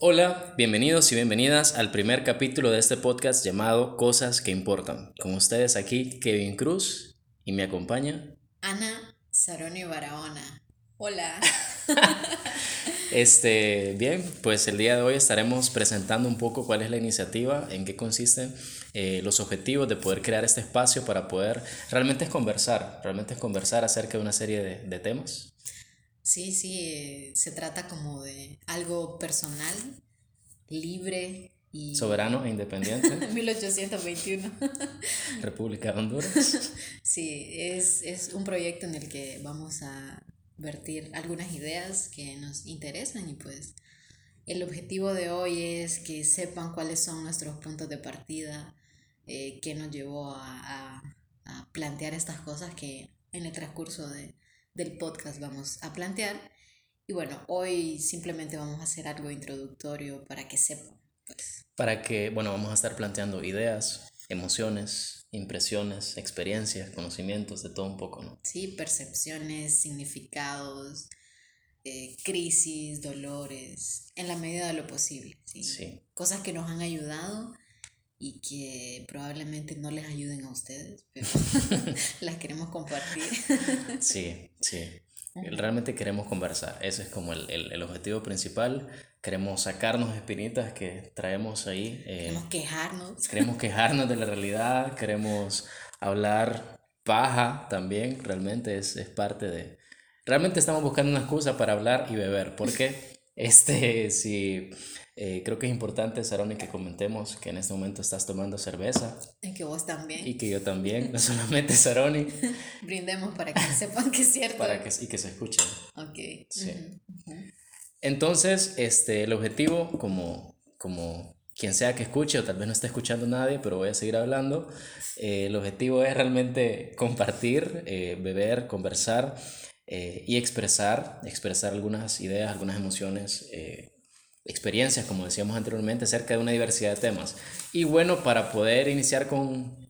Hola, bienvenidos y bienvenidas al primer capítulo de este podcast llamado Cosas que Importan. Con ustedes aquí Kevin Cruz y me acompaña Ana Saroni Barahona. Hola. este, bien, pues el día de hoy estaremos presentando un poco cuál es la iniciativa, en qué consisten eh, los objetivos de poder crear este espacio para poder realmente es conversar, realmente es conversar acerca de una serie de, de temas Sí, sí, se trata como de algo personal, libre y... Soberano e independiente. 1821. República de Honduras. Sí, es, es un proyecto en el que vamos a vertir algunas ideas que nos interesan y pues el objetivo de hoy es que sepan cuáles son nuestros puntos de partida, eh, qué nos llevó a, a plantear estas cosas que en el transcurso de, del podcast vamos a plantear. Y bueno, hoy simplemente vamos a hacer algo introductorio para que sepan. Pues. Para que, bueno, vamos a estar planteando ideas, emociones, impresiones, experiencias, conocimientos, de todo un poco, ¿no? Sí, percepciones, significados, eh, crisis, dolores, en la medida de lo posible. ¿sí? sí. Cosas que nos han ayudado y que probablemente no les ayuden a ustedes, pero las queremos compartir. sí, sí. Realmente queremos conversar, ese es como el, el, el objetivo principal. Queremos sacarnos espinitas que traemos ahí. Eh, queremos quejarnos. Queremos quejarnos de la realidad, queremos hablar paja también, realmente es, es parte de... Realmente estamos buscando una excusa para hablar y beber, porque este, si eh, creo que es importante, Saroni, que comentemos que en este momento estás tomando cerveza. Y que vos también. Y que yo también, no solamente Saroni. Brindemos para que sepan que es cierto. Para que, y que se escuche. Ok. Sí. Entonces, este, el objetivo, como, como quien sea que escuche, o tal vez no esté escuchando nadie, pero voy a seguir hablando, eh, el objetivo es realmente compartir, eh, beber, conversar y expresar, expresar algunas ideas, algunas emociones experiencias, como decíamos anteriormente, acerca de una diversidad de temas. Y bueno, para poder iniciar con,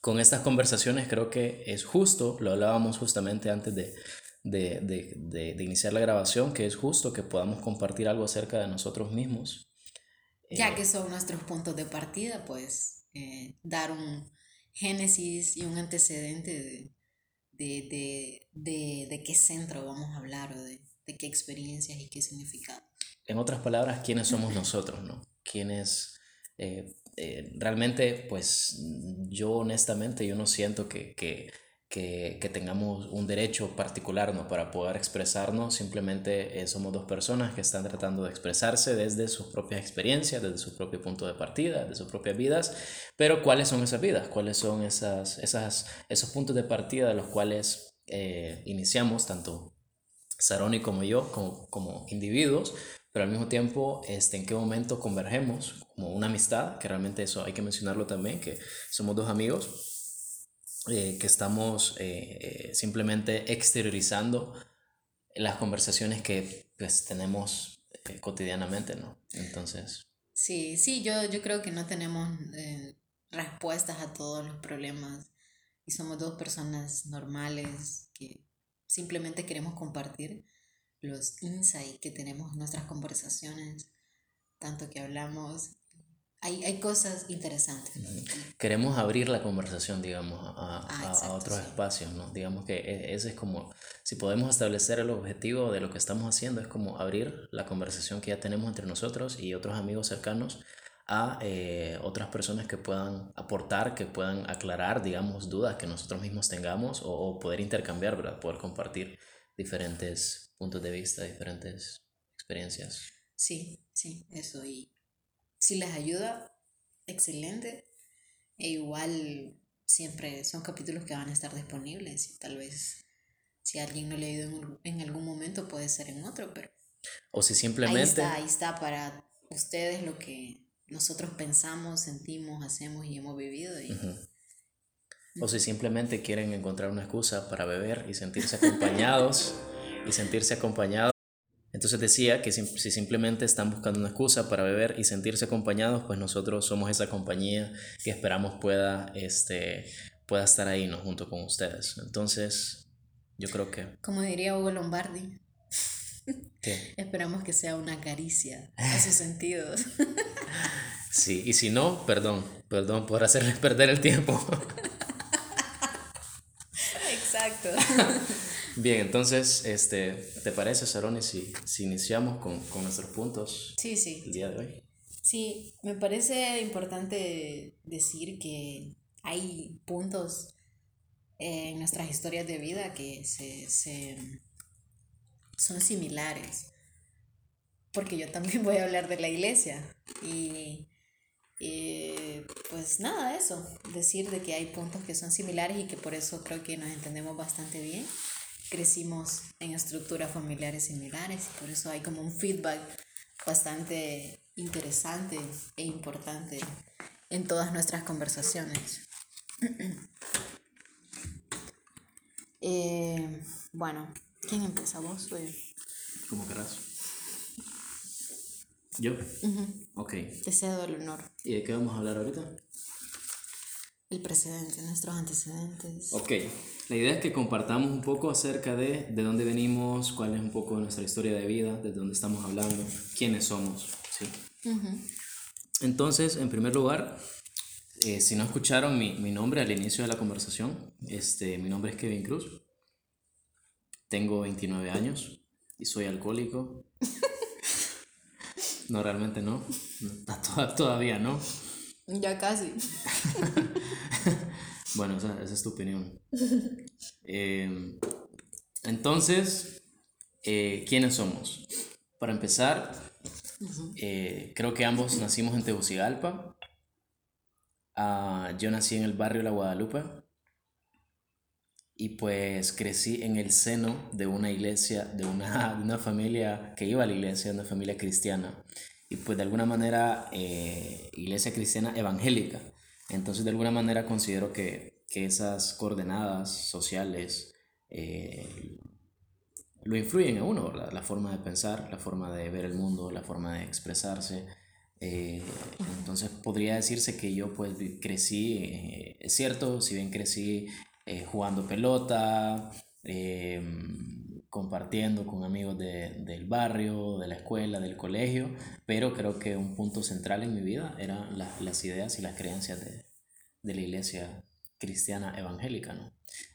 con estas conversaciones, creo que es justo, lo hablábamos justamente antes de, de, de, de, iniciar la grabación, que es justo que podamos compartir algo acerca de nosotros mismos. Ya eh, que son nuestros puntos de partida, pues eh, dar un génesis y un antecedente de, de, qué centro vamos a hablar o de, qué experiencias y qué significado en otras palabras, quiénes somos nosotros, ¿no? Quiénes eh, eh, realmente, pues yo honestamente, yo no siento que, que, que, que, tengamos un derecho particular ¿no? para poder expresarnos, simplemente eh, somos dos personas que están tratando de expresarse desde sus propias experiencias, desde su propio punto de partida, de sus propias vidas, pero ¿cuáles son esas vidas? ¿Cuáles son esas, esas, esos puntos de partida de los cuales iniciamos, tanto Saroni como yo, como, como individuos, pero al mismo tiempo, este, en qué momento convergemos como una amistad, que realmente eso hay que mencionarlo también, que somos dos amigos eh, que estamos eh, eh, simplemente exteriorizando las conversaciones que pues tenemos cotidianamente, ¿no? Entonces... Sí, sí, yo, yo creo que no tenemos respuestas a todos los problemas y somos dos personas normales que simplemente queremos compartir los insights que tenemos en nuestras conversaciones, tanto que hablamos, hay, hay cosas interesantes. Queremos abrir la conversación, digamos, a, a, ah, otros espacios, ¿no? Digamos que e, ese es como, si podemos establecer el objetivo de lo que estamos haciendo, es como abrir la conversación que ya tenemos entre nosotros y otros amigos cercanos a eh, otras personas que puedan aportar, que puedan aclarar, digamos, dudas que nosotros mismos tengamos o, o poder intercambiar, ¿verdad? Poder compartir diferentes puntos de vista, diferentes experiencias. Sí, sí, eso. Y si les ayuda, excelente. E igual siempre son capítulos que van a estar disponibles y tal vez si alguien no le ayudó en, algún momento puede ser en otro, pero... O si simplemente... Ahí está, ahí está para ustedes lo que nosotros pensamos, sentimos, hacemos y hemos vivido. Y... O si simplemente quieren encontrar una excusa para beber y sentirse acompañados y sentirse acompañado. Entonces decía que si, simplemente están buscando una excusa para beber y sentirse acompañados, pues nosotros somos esa compañía que esperamos pueda, este, pueda estar ahí ¿no? junto con ustedes. Entonces, yo creo que... Como diría Hugo Lombardi. Esperamos que sea una caricia a sus sentidos. Sí, y si no, perdón, perdón por hacerles perder el tiempo. Exacto. Bien, entonces, este, ¿te parece, Saroni, si, si iniciamos con, con nuestros puntos Sí, sí. el día de hoy? Sí, me parece importante decir que hay puntos en nuestras historias de vida que se, se son similares. Porque yo también voy a hablar de la iglesia. Y eh, pues nada, eso. Decir de que hay puntos que son similares y que por eso creo que nos entendemos bastante bien. Crecimos en estructuras familiares similares y por eso hay como un feedback bastante interesante e importante en todas nuestras conversaciones. Eh, bueno, ¿quién empieza? ¿Vos o yo? Como querrás. ¿Yo? Ok. Te cedo el honor. ¿Y de qué vamos a hablar ahorita? El precedente, nuestros antecedentes. Ok. La idea es que compartamos un poco acerca de de dónde venimos, cuál es un poco nuestra historia de vida, de dónde estamos hablando, quiénes somos. ¿sí? Entonces, en primer lugar, eh, si no escucharon mi, mi, nombre al inicio de la conversación, este, mi nombre es Kevin Cruz. Tengo 29 años y soy alcohólico. no, realmente no. Todavía no. Ya casi. bueno, esa, esa, es tu opinión. Eh, entonces, eh, ¿quiénes somos? Para empezar, eh, creo que ambos nacimos en Tegucigalpa. Uh, yo nací en el barrio La Guadalupe y pues crecí en el seno de una iglesia, de una, de una familia que iba a la iglesia, una familia cristiana y pues de alguna manera eh, iglesia cristiana evangélica. Entonces de alguna manera considero que, que esas coordenadas sociales eh, lo influyen a uno, la, forma de pensar, la forma de ver el mundo, la forma de expresarse. Eh, entonces podría decirse que yo pues crecí, eh, es cierto, si bien crecí jugando pelota, compartiendo con amigos de, del barrio, de la escuela, del colegio, pero creo que un punto central en mi vida eran la, las ideas y las creencias de, de la iglesia cristiana evangélica, ¿no?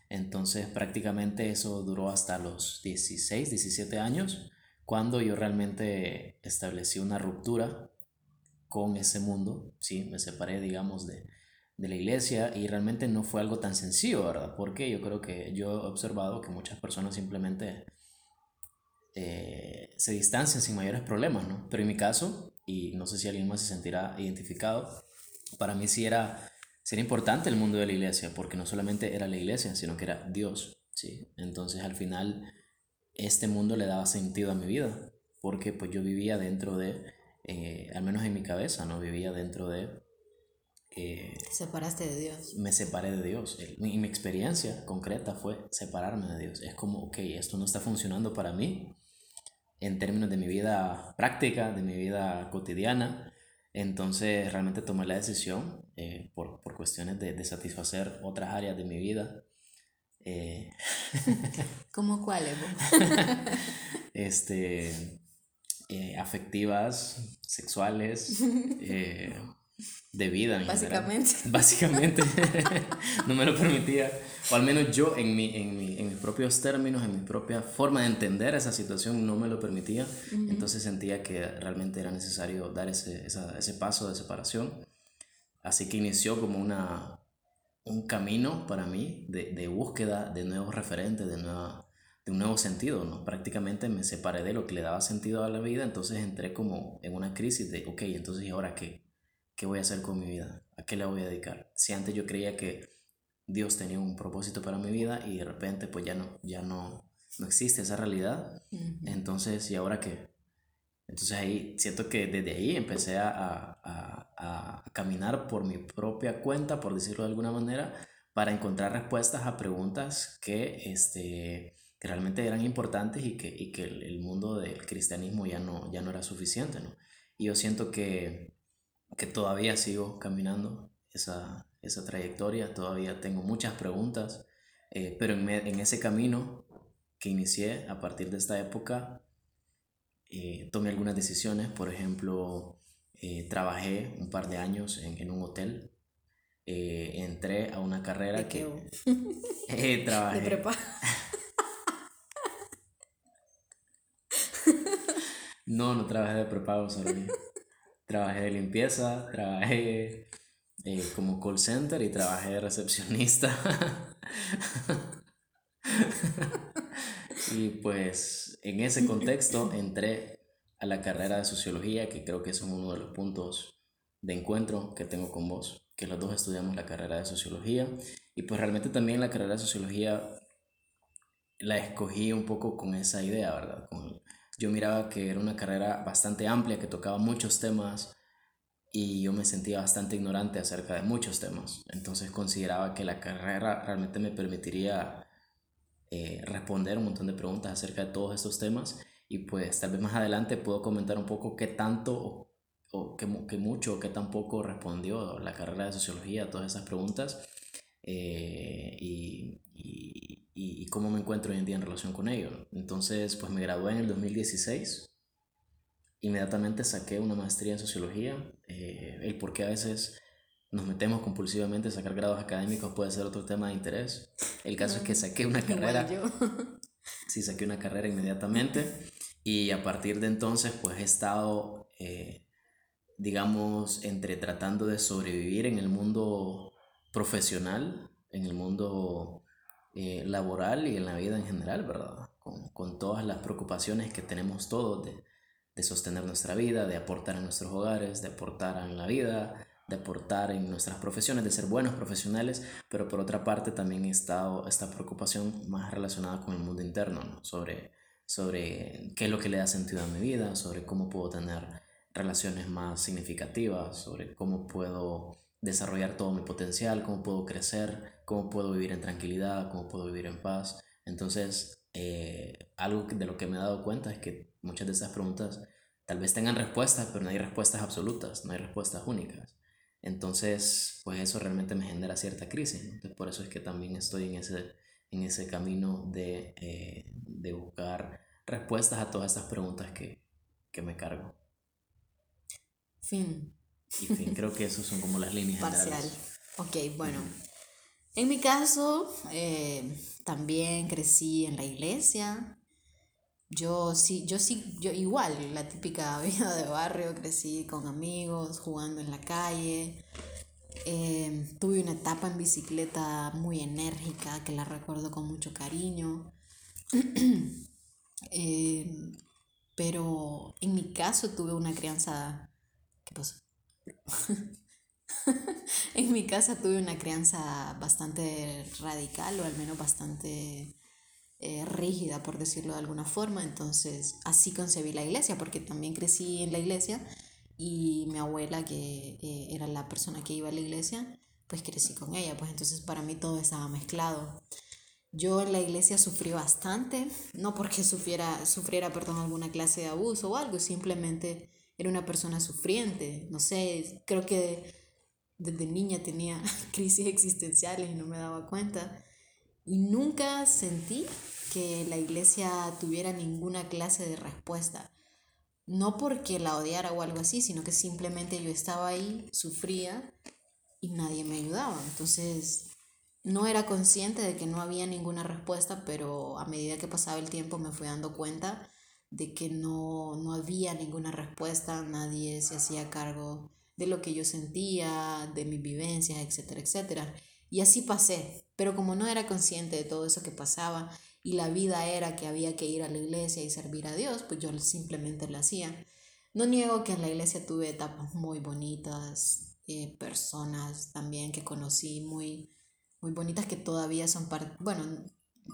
Entonces prácticamente eso duró hasta los 16, 17 años, cuando yo realmente establecí una ruptura con ese mundo, sí, me separé, digamos, de, de la iglesia y realmente no fue algo tan sencillo, ¿verdad? Porque yo creo que yo he observado que muchas personas simplemente eh, se distancian sin mayores problemas, ¿no? Pero en mi caso, y no sé si alguien más se sentirá identificado, para mí sí era importante el mundo de la iglesia, porque no solamente era la iglesia, sino que era Dios, ¿sí? Entonces al final este mundo le daba sentido a mi vida, porque pues yo vivía dentro de, eh, al menos en mi cabeza, ¿no? Vivía dentro de... Eh, Te separaste de Dios. Me separé de Dios. Y mi, mi experiencia concreta fue separarme de Dios. Es como, ok, esto no está funcionando para mí en términos de mi vida práctica, de mi vida cotidiana. Entonces realmente tomé la decisión eh, por, por, cuestiones de, de, satisfacer otras áreas de mi vida. Eh, ¿Cómo cuáles? este, eh, afectivas, sexuales, eh, de vida. En Básicamente. General. Básicamente. no me lo permitía. O al menos yo en, mi, en, mi, en mis propios términos, en mi propia forma de entender esa situación, no me lo permitía. Uh -huh. Entonces sentía que realmente era necesario dar ese, esa, ese paso de separación. Así que inició como una, un camino para mí de, de búsqueda de nuevos referentes, de, nueva, de un nuevo sentido. ¿no? Prácticamente me separé de lo que le daba sentido a la vida, entonces entré como en una crisis de, ok, entonces ¿y ahora qué? ¿Qué voy a hacer con mi vida? ¿A qué le voy a dedicar? Si antes yo creía que Dios tenía un propósito para mi vida y de repente pues ya no, ya no, no existe esa realidad, uh -huh. entonces ¿y ahora qué? Entonces ahí siento que desde ahí empecé a, a, a, caminar por mi propia cuenta, por decirlo de alguna manera, para encontrar respuestas a preguntas que, este, que realmente eran importantes y que, y que el, el, mundo del cristianismo ya no, ya no era suficiente. ¿no? Y yo siento que, que todavía sigo caminando esa, esa trayectoria, todavía tengo muchas preguntas, eh, pero en, me, en ese camino que inicié a partir de esta época, eh, tomé algunas decisiones, por ejemplo, eh, trabajé un par de años en, en un hotel, entré a una carrera que trabajé. De prepa. no, no trabajé de prepago, solo trabajé de limpieza, trabajé como call center y trabajé de recepcionista. y pues en ese contexto entré a la carrera de sociología, que creo que es uno de los puntos de encuentro que tengo con vos, que los dos estudiamos la carrera de sociología. Y pues realmente también la carrera de sociología la escogí un poco con esa idea, ¿verdad? Yo miraba que era una carrera bastante amplia, que tocaba muchos temas y yo me sentía bastante ignorante acerca de muchos temas. Entonces consideraba que la carrera realmente me permitiría eh, responder un montón de preguntas acerca de todos estos temas y pues tal vez más adelante puedo comentar un poco qué tanto o, qué, qué, mucho o qué tan poco respondió la carrera de sociología a todas esas preguntas eh, y, y, cómo me encuentro hoy en día en relación con ello. Entonces pues me gradué en el 2016 inmediatamente saqué una maestría en sociología. Eh, el por qué a veces nos metemos compulsivamente a sacar grados académicos puede ser otro tema de interés. El caso es que saqué una carrera. sí, saqué una carrera inmediatamente y a partir de entonces pues he estado, eh, digamos, entre tratando de sobrevivir en el mundo profesional, en el mundo eh, laboral y en la vida en general, ¿verdad? Con, con todas las preocupaciones que tenemos todos de de sostener nuestra vida, de aportar en nuestros hogares, de aportar en la vida, de aportar en nuestras profesiones, de ser buenos profesionales, pero por otra parte también estado esta preocupación más relacionada con el mundo interno, sobre, sobre qué es lo que le da sentido a mi vida, sobre cómo puedo tener relaciones más significativas, sobre cómo puedo desarrollar todo mi potencial, cómo puedo crecer, cómo puedo vivir en tranquilidad, cómo puedo vivir en paz. Entonces, eh, algo de lo que me he dado cuenta es que muchas de esas preguntas tal vez tengan respuestas, pero no hay respuestas absolutas, no hay respuestas únicas. Entonces, pues eso realmente me genera cierta crisis. por eso es que también estoy en ese, en ese camino de, eh, de buscar respuestas a todas estas preguntas que, que me cargo. Fin. Y fin, creo que esas son como las líneas Parcial. Ok, bueno. En mi caso, eh, también crecí en la iglesia. Yo sí, yo sí, yo igual, la típica vida de barrio, crecí con amigos, jugando en la calle. Eh, tuve una etapa en bicicleta muy enérgica que la recuerdo con mucho cariño. Eh, pero en mi caso tuve una crianza... ¿Qué pasó? en mi casa tuve una crianza bastante radical o al menos bastante eh, rígida, por decirlo de alguna forma. Entonces así concebí la iglesia, porque también crecí en la iglesia y mi abuela, que eh, era la persona que iba a la iglesia, pues crecí con ella. Pues entonces para mí todo estaba mezclado. Yo en la iglesia sufrí bastante, no porque sufriera, sufriera perdón, alguna clase de abuso o algo, simplemente era una persona sufriente. No sé, creo que desde niña tenía crisis existenciales y no me daba cuenta. Y nunca sentí que la iglesia tuviera ninguna clase de respuesta. No porque la odiara o algo así, sino que simplemente yo estaba ahí, sufría y nadie me ayudaba. Entonces, no era consciente de que no había ninguna respuesta, pero a medida que pasaba el tiempo me fui dando cuenta de que no, no había ninguna respuesta, nadie se hacía cargo de lo que yo sentía, de mis vivencias, etcétera, etcétera. Y así pasé, pero como no era consciente de todo eso que pasaba y la vida era que había que ir a la iglesia y servir a Dios, pues yo simplemente lo hacía. No niego que en la iglesia tuve etapas muy bonitas, eh, personas también que conocí muy, muy bonitas que todavía son parte, bueno,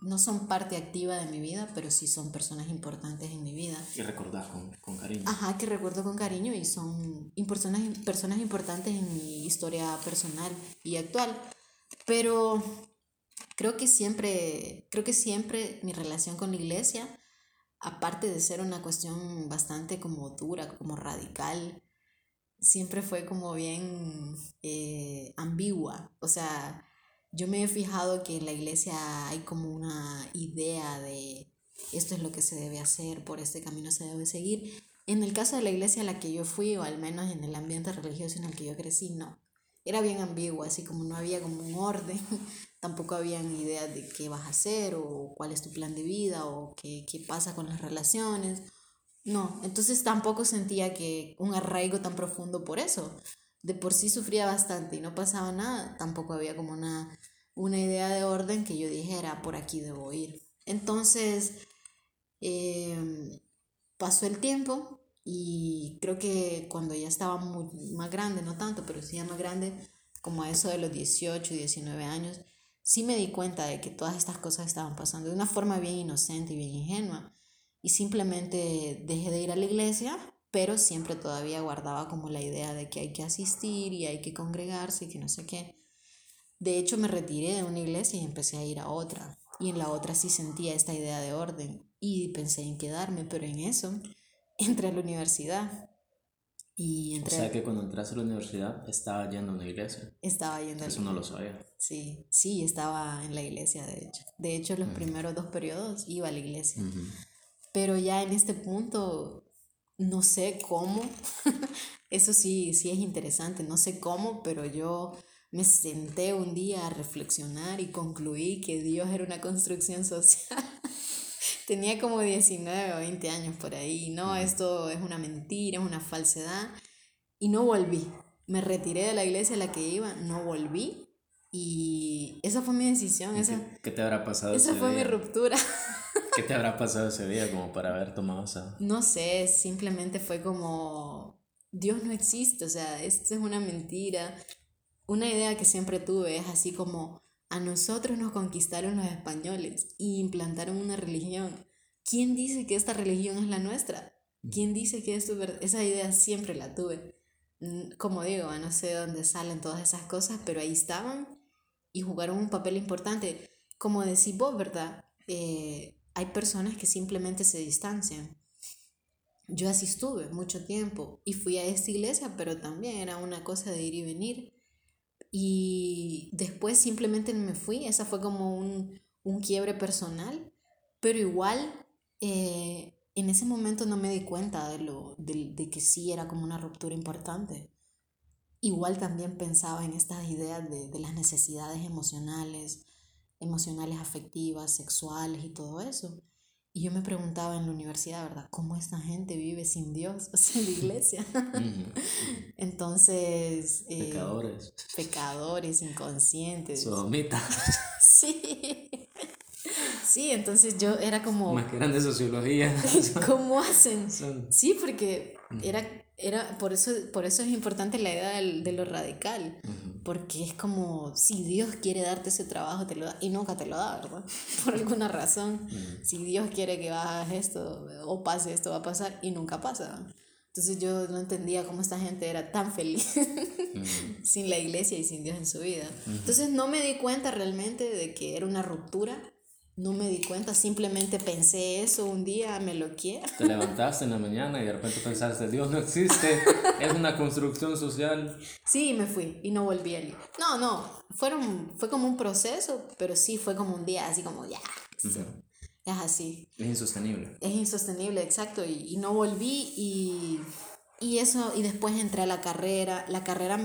no son parte activa de mi vida, pero sí son personas importantes en mi vida. Y recordar con, con, cariño. Ajá, que recuerdo con cariño y son personas, personas importantes en mi historia personal y actual. Pero creo que siempre, creo que siempre mi relación con la iglesia, aparte de ser una cuestión bastante como dura, como radical, siempre fue como bien eh, ambigua. O sea, yo me he fijado que en la iglesia hay como una idea de, esto es lo que se debe hacer, por este camino se debe seguir. En el caso de la iglesia a la que yo fui, o al menos en el ambiente religioso en el que yo crecí, no. Era bien ambiguo, así como no había como un orden, tampoco habían ideas de qué vas a hacer, o cuál es tu plan de vida, o qué, qué pasa con las relaciones. No, entonces tampoco sentía que un arraigo tan profundo por eso. De por sí sufría bastante y no pasaba nada, tampoco había como una, una idea de orden que yo dijera, por aquí debo ir. Entonces, em, pasó el tiempo y creo que cuando ya estaba muy, más grande, no tanto, pero sí ya más grande, como a eso de los 18 y 19 años, sí me di cuenta de que todas estas cosas estaban pasando de una forma bien inocente y bien ingenua. Y simplemente dejé de ir a la iglesia, pero siempre todavía guardaba como la idea de que hay que asistir y hay que congregarse y que no sé qué. De hecho, me retiré de una iglesia y empecé a ir a otra. Y en la otra sí sentía esta idea de orden y pensé en quedarme, pero en eso entré a la universidad. Y entré o sea que cuando entraste a la universidad estaba yendo a una iglesia. Estaba yendo a Eso no lo sabía. Sí, sí, estaba en la iglesia, de hecho. De hecho, los primeros dos periodos iba a la iglesia. Pero ya en este punto, no sé cómo. Eso sí, sí es interesante. No sé cómo, pero yo me senté un día a reflexionar y concluí que Dios era una construcción social. Tenía como 19 o 20 años por ahí. No, esto es una mentira, es una falsedad. Y no volví. Me retiré de la iglesia a la que iba, no volví. Y esa fue mi decisión. Esa, ¿Qué, te habrá pasado? Esa fue mi ruptura. ¿Qué te habrá pasado ese día como para haber tomado esa? No sé, simplemente fue como, Dios no existe, o sea, esto es una mentira. Una idea que siempre tuve es así como, a nosotros nos conquistaron los españoles y implantaron una religión. ¿Quién dice que esta religión es la nuestra? ¿Quién dice que esto es Esa idea siempre la tuve. Como digo, no sé de dónde salen todas esas cosas, pero ahí estaban y jugaron un papel importante. Como decís vos, ¿verdad? Eh, hay personas que simplemente se distancian. Yo así estuve mucho tiempo y fui a esta iglesia, pero también era una cosa de ir y venir. Y después simplemente me fui, esa fue como un, quiebre personal, pero igual eh, en ese momento no me di cuenta de, lo, de, que sí era como una ruptura importante. Igual también pensaba en estas ideas de, de las necesidades emocionales, emocionales, afectivas, sexuales y todo eso. Y yo me preguntaba en la universidad, ¿verdad? ¿Cómo esta gente vive sin Dios, sin la iglesia? Entonces... Eh, pecadores. Pecadores, inconscientes. Sodomitas. sí. Sí, entonces yo era como... Más que eran de sociología. ¿Cómo hacen? Sí, porque era, era por, eso, por eso es importante la idea de lo radical porque es como si Dios quiere darte ese trabajo, te lo da y nunca te lo da, ¿verdad? Por alguna razón. Si Dios quiere que hagas esto o pase esto, va a pasar y nunca pasa. Entonces yo no entendía cómo esta gente era tan feliz sin la iglesia y sin Dios en su vida. Entonces no me di cuenta realmente de que era una ruptura no me di cuenta, simplemente pensé eso un día, me lo quiero. Te levantaste en la mañana y de repente pensaste, Dios no existe, es una construcción social. Sí, me fui y no volví a ir. No, no, fueron, fue como un proceso, pero sí fue como un día así como, ya, es así. Es insostenible. Es insostenible, exacto, y, y no volví y, y eso, y después entré a la carrera, la carrera,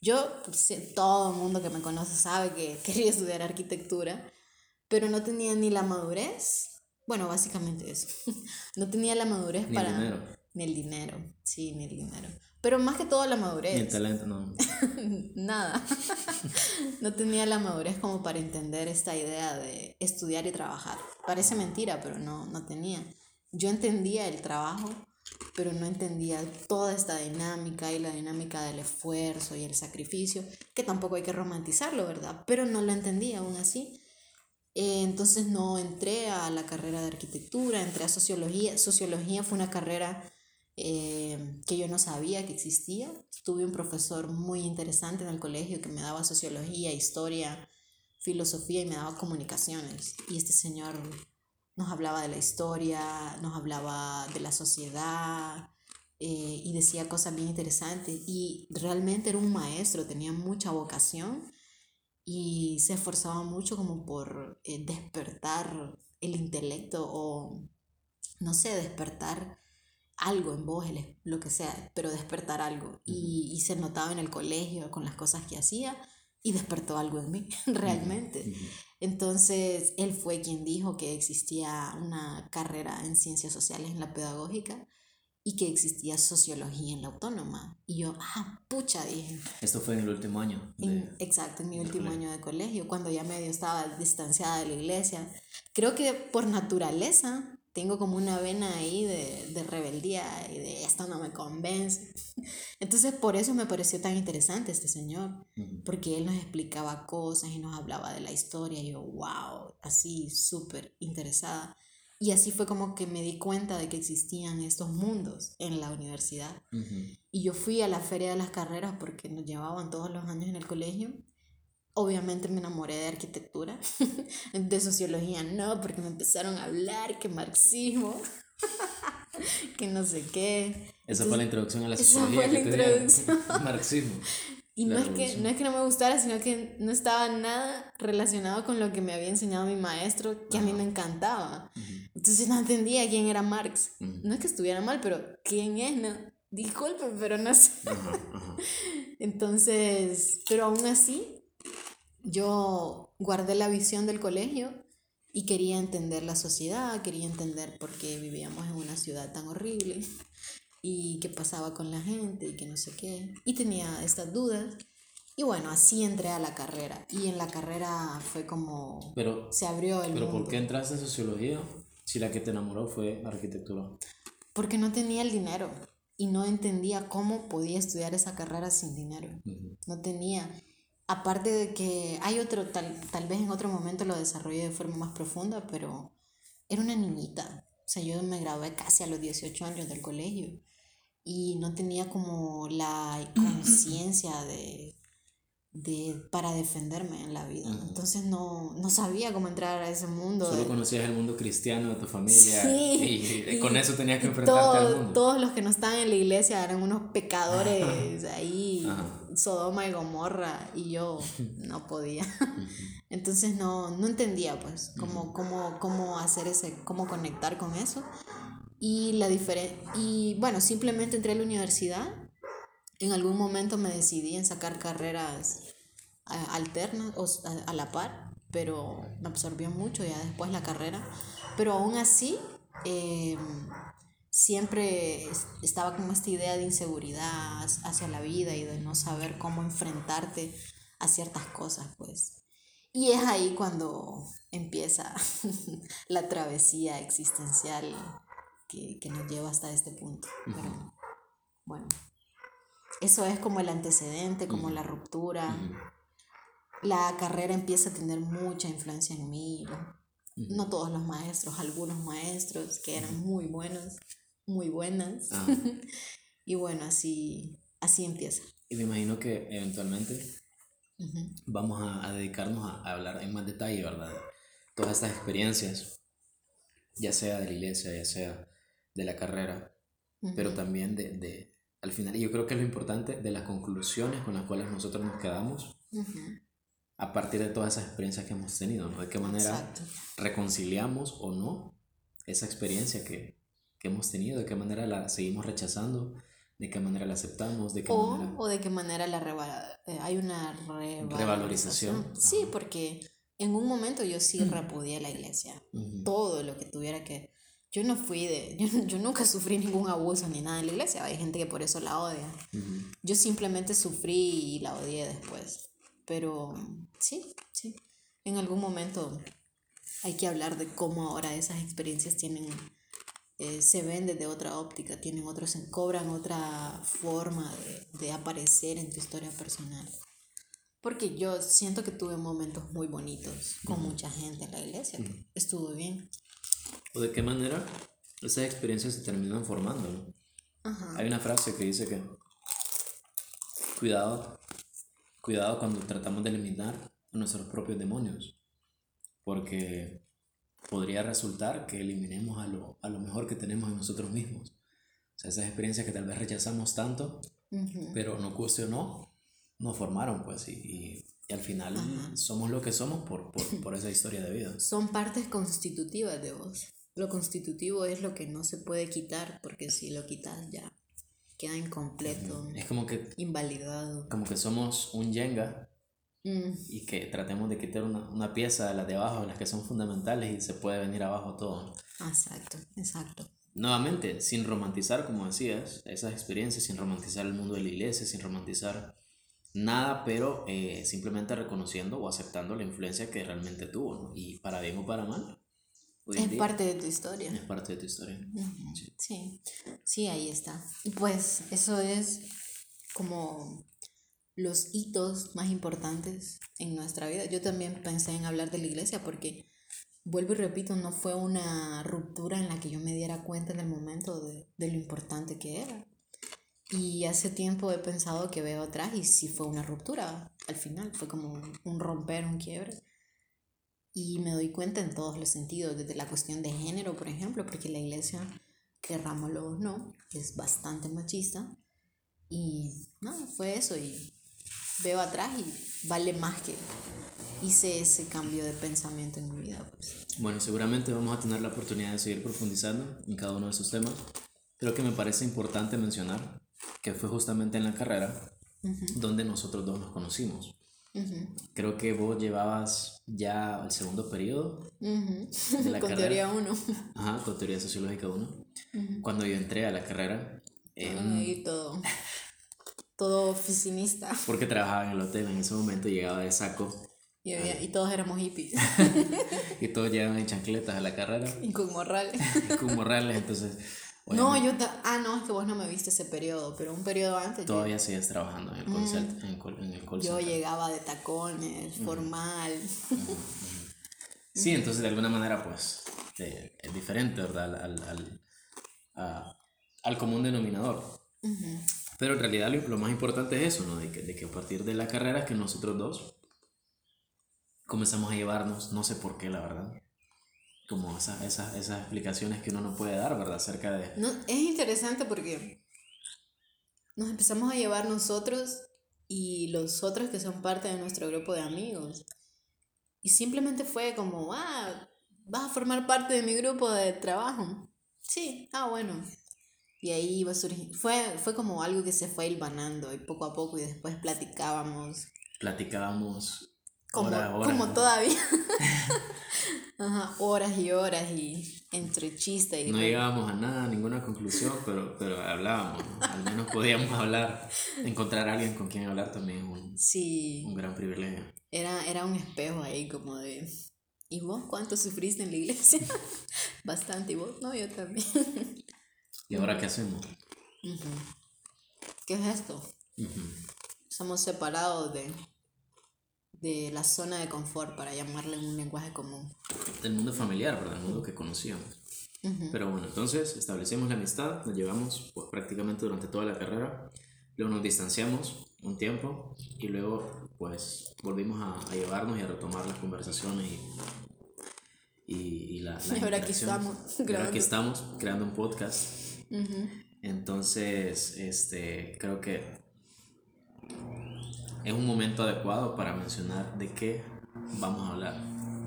yo, pues, todo el mundo que me conoce sabe que quería estudiar arquitectura pero no tenía ni la madurez. Bueno, básicamente eso. no tenía la madurez ni para... El dinero. Ni el dinero, sí, ni el dinero. Pero más que todo la madurez. Ni el talento, no. Nada. no tenía la madurez como para entender esta idea de estudiar y trabajar. Parece mentira, pero no, no tenía. Yo entendía el trabajo, pero no entendía toda esta dinámica y la dinámica del esfuerzo y el sacrificio, que tampoco hay que romantizarlo, ¿verdad? Pero no lo entendía aún así. Eh, entonces no entré a la carrera de arquitectura, entré a sociología. Sociología fue una carrera eh, que yo no sabía que existía. Tuve un profesor muy interesante en el colegio que me daba sociología, historia, filosofía y me daba comunicaciones. Y este señor nos hablaba de la historia, nos hablaba de la sociedad eh, y decía cosas bien interesantes. Y realmente era un maestro, tenía mucha vocación y se esforzaba mucho como por eh, despertar el intelecto o, no sé, despertar algo en vos, lo que sea, pero despertar algo. Y, y, se notaba en el colegio con las cosas que hacía y despertó algo en mí, realmente. Entonces, él fue quien dijo que existía una carrera en ciencias sociales en la pedagógica y que existía sociología en la autónoma. Y yo, ah, pucha, dije. Esto fue en el último año. exacto, en mi último año de colegio, cuando ya medio estaba distanciada de la iglesia. Creo que por naturaleza tengo como una vena ahí de, de rebeldía y de esto no me convence. Entonces por eso me pareció tan interesante este señor, porque él nos explicaba cosas y nos hablaba de la historia y yo, wow, así súper interesada. Y así fue como que me di cuenta de que existían estos mundos en la universidad. Y yo fui a la feria de las carreras porque nos llevaban todos los años en el colegio. Obviamente me enamoré de arquitectura, de sociología no, porque me empezaron a hablar que marxismo, que no sé qué. Esa fue la introducción a la sociología. Esa fue la introducción. marxismo. Y no es, que, no es que no me gustara, sino que no estaba nada relacionado con lo que me había enseñado mi maestro, que a mí me encantaba. Entonces no entendía quién era Marx. No es que estuviera mal, pero ¿quién es? No, disculpe, pero no sé. Entonces, pero aún así, yo guardé la visión del colegio y quería entender la sociedad, quería entender por qué vivíamos en una ciudad tan horrible y qué pasaba con la gente y que no sé qué. Y tenía estas dudas. Y bueno, así entré a la carrera. Y en la carrera fue como... Pero, se abrió el ¿Pero por qué entraste en sociología si la que te enamoró fue arquitectura? Porque no tenía el dinero y no entendía cómo podía estudiar esa carrera sin dinero. No tenía. Aparte de que hay otro, tal, tal vez en otro momento lo desarrollé de forma más profunda, pero era una niñita. O sea, yo me gradué casi a los 18 años del colegio y no tenía como la conciencia de, de, para defenderme en la vida. Entonces no, no sabía cómo entrar a ese mundo. Solo conocías el mundo cristiano de tu familia y, con eso tenías que enfrentarte al mundo. Todos los que no estaban en la iglesia eran unos pecadores ahí, Sodoma y Gomorra, y yo no podía. Entonces no, no entendía pues cómo, cómo, cómo hacer ese, cómo conectar con eso. Y, la y bueno, simplemente entré a la universidad. En algún momento me decidí en sacar carreras alternas o a, la par, pero me absorbió mucho ya después la carrera. Pero aún así, em, siempre estaba como esta idea de inseguridad hacia la vida y de no saber cómo enfrentarte a ciertas cosas, pues. Y es ahí cuando empieza la travesía existencial que, nos lleva hasta este punto. Pero bueno, eso es como el antecedente, como la ruptura. La carrera empieza a tener mucha influencia en mí. No todos los maestros, algunos maestros que eran muy buenos, muy buenas. Ah. y bueno, así, así empieza. Y me imagino que eventualmente vamos a, dedicarnos a, a, hablar en más detalle, ¿verdad? Todas estas experiencias, ya sea de la iglesia, ya sea de la carrera, pero también de, de, al final, y yo creo que es lo importante de las conclusiones con las cuales nosotros nos quedamos a partir de todas esas experiencias que hemos tenido, ¿no? De qué manera reconciliamos o no esa experiencia que, que, hemos tenido, de qué manera la seguimos rechazando, de qué manera la aceptamos, de qué o, manera... O de qué manera la eh, hay una revalorización. Sí, porque en un momento yo sí repudié la iglesia, todo lo que tuviera que yo no fui de, yo, nunca sufrí ningún abuso ni nada en la iglesia, hay gente que por eso la odia. Yo simplemente sufrí y la odié después. Pero sí, sí, en algún momento hay que hablar de cómo ahora esas experiencias tienen, eh, se ven desde otra óptica, tienen otros, cobran otra forma de, de aparecer en tu historia personal. Porque yo siento que tuve momentos muy bonitos con mucha gente en la iglesia, estuvo bien o de qué manera esas experiencias se terminan formando. Hay una frase que dice que cuidado, cuidado cuando tratamos de eliminar nuestros propios demonios, porque podría resultar que eliminemos a lo, a lo mejor que tenemos en nosotros mismos. O sea, esas experiencias que tal vez rechazamos tanto, pero no guste o no, nos formaron, pues, y, Y al final somos lo que somos por, por, por, esa historia de vida. Son partes constitutivas de vos. Lo constitutivo es lo que no se puede quitar, porque si lo quitas ya queda incompleto. Es como que... Invalidado. Como que somos un yenga mm. y que tratemos de quitar una, una, pieza de las de abajo, las que son fundamentales y se puede venir abajo todo. Exacto, exacto. Nuevamente, sin romantizar, como decías, esas experiencias, sin romantizar el mundo de la iglesia, sin romantizar nada, pero eh, simplemente reconociendo o aceptando la influencia que realmente tuvo, ¿no? Y para bien o para mal. Es parte de tu historia. Es parte de tu historia. sí. sí, ahí está. Pues eso es como los hitos más importantes en nuestra vida. Yo también pensé en hablar de la iglesia porque, vuelvo y repito, no fue una ruptura en la que yo me diera cuenta en el momento de, de lo importante que era. Y hace tiempo he pensado que veo atrás y sí fue una ruptura al final, fue como un romper, un quiebre. Y me doy cuenta en todos los sentidos, desde la cuestión de género, por ejemplo, porque la iglesia, querrámoslo o no, es bastante machista. Y no, fue eso. Y veo atrás y vale más que hice ese cambio de pensamiento en mi vida. Pues. Bueno, seguramente vamos a tener la oportunidad de seguir profundizando en cada uno de esos temas. Creo que me parece importante mencionar que fue justamente en la carrera donde nosotros dos nos conocimos. Creo que vos llevabas ya el segundo periodo de la con teoría 1. Ajá, con teoría sociológica 1. Cuando yo entré a la carrera. Eh, todo. todo oficinista. Porque trabajaba en el hotel en ese momento, llegaba de saco. Y, y todos éramos hippies. y todos llegaban en chancletas a la carrera. Y con morrales. y con morrales, entonces no, yo. Ah, no, es que vos no me viste ese periodo, pero un periodo antes. Todavía sigues trabajando en el call, mm. en el Yo llegaba de tacones, formal. sí, entonces de alguna manera, pues, es diferente, ¿verdad? Al, al, al común denominador. Pero en realidad lo, más importante es eso, ¿no? De que, de que a partir de la carrera que nosotros dos comenzamos a llevarnos, no sé por qué, la verdad como esas, esas, esas explicaciones que uno no puede dar, ¿verdad? Acerca de... No, es interesante porque nos empezamos a llevar nosotros y los otros que son parte de nuestro grupo de amigos. Y simplemente fue como, ah, vas a formar parte de mi grupo de trabajo. Sí, ah, bueno. Y ahí iba surgir. Fue, fue como algo que se fue hilvanando y poco a poco y después platicábamos. Platicábamos. Como, como todavía. Ajá, horas y horas y entre chiste y... No llegábamos a nada, a ninguna conclusión, pero, pero hablábamos, al menos podíamos hablar. Encontrar a alguien con quien hablar también es un, sí. un gran privilegio. Era, era un espejo ahí como de... ¿Y vos cuánto sufriste en la iglesia? Bastante, ¿y vos? No, yo también. ¿Y ahora qué hacemos? ¿Qué es esto? Somos separados de de la zona de confort, para llamarle un lenguaje común. Del mundo familiar, ¿verdad? El mundo que conocíamos. Pero bueno, entonces establecemos la amistad, nos llevamos pues, prácticamente durante toda la carrera, luego nos distanciamos un tiempo y luego pues volvimos a, llevarnos y a retomar las conversaciones y, y, la, y ahora aquí estamos. ahora aquí estamos creando un podcast. Entonces, este, creo que es un momento adecuado para mencionar de qué vamos a hablar,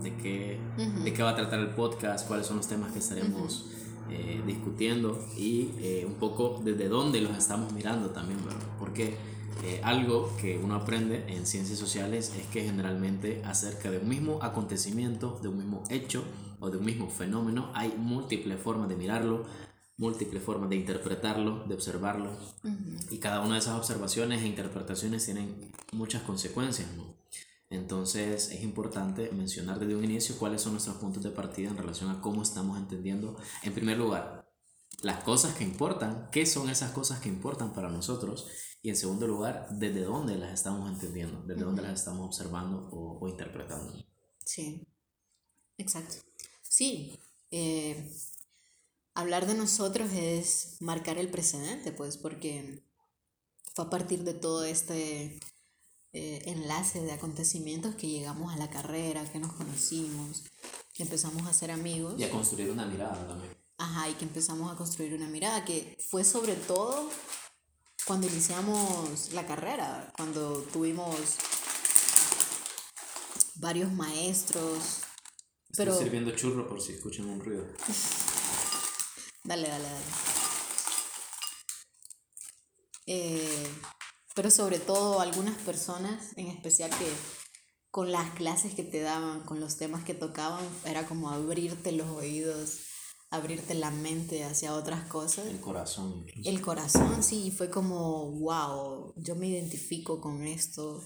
de qué, de qué va a tratar el podcast, cuáles son los temas que estaremos eh, discutiendo y eh, un poco desde dónde los estamos mirando también, Porque eh, algo que uno aprende en ciencias sociales es que generalmente acerca de un mismo acontecimiento, de un mismo hecho o de un mismo fenómeno, hay múltiples formas de mirarlo, múltiples formas de interpretarlo, de observarlo. Y cada una de esas observaciones e interpretaciones tienen muchas consecuencias, ¿no? Entonces es importante mencionar desde un inicio cuáles son nuestros puntos de partida en relación a cómo estamos entendiendo, en primer lugar, las cosas que importan, qué son esas cosas que importan para nosotros, y en segundo lugar, desde dónde las estamos entendiendo, desde dónde las estamos observando o, o interpretando. Sí, exacto. Sí, eh, hablar de nosotros es marcar el precedente, pues, porque fue a partir de todo este eh, enlace de acontecimientos que llegamos a la carrera, que nos conocimos, que empezamos a ser amigos. Y a construir una mirada también. Ajá, y que empezamos a construir una mirada, que fue sobre todo cuando iniciamos la carrera, cuando tuvimos varios maestros. Estoy pero... sirviendo churro por si escuchan un ruido. dale, dale, dale. Eh, pero sobre todo algunas personas, en especial que con las clases que te daban, con los temas que tocaban, era como abrirte los oídos, abrirte la mente hacia otras cosas. El corazón. El corazón, sí, fue como, wow, yo me identifico con esto.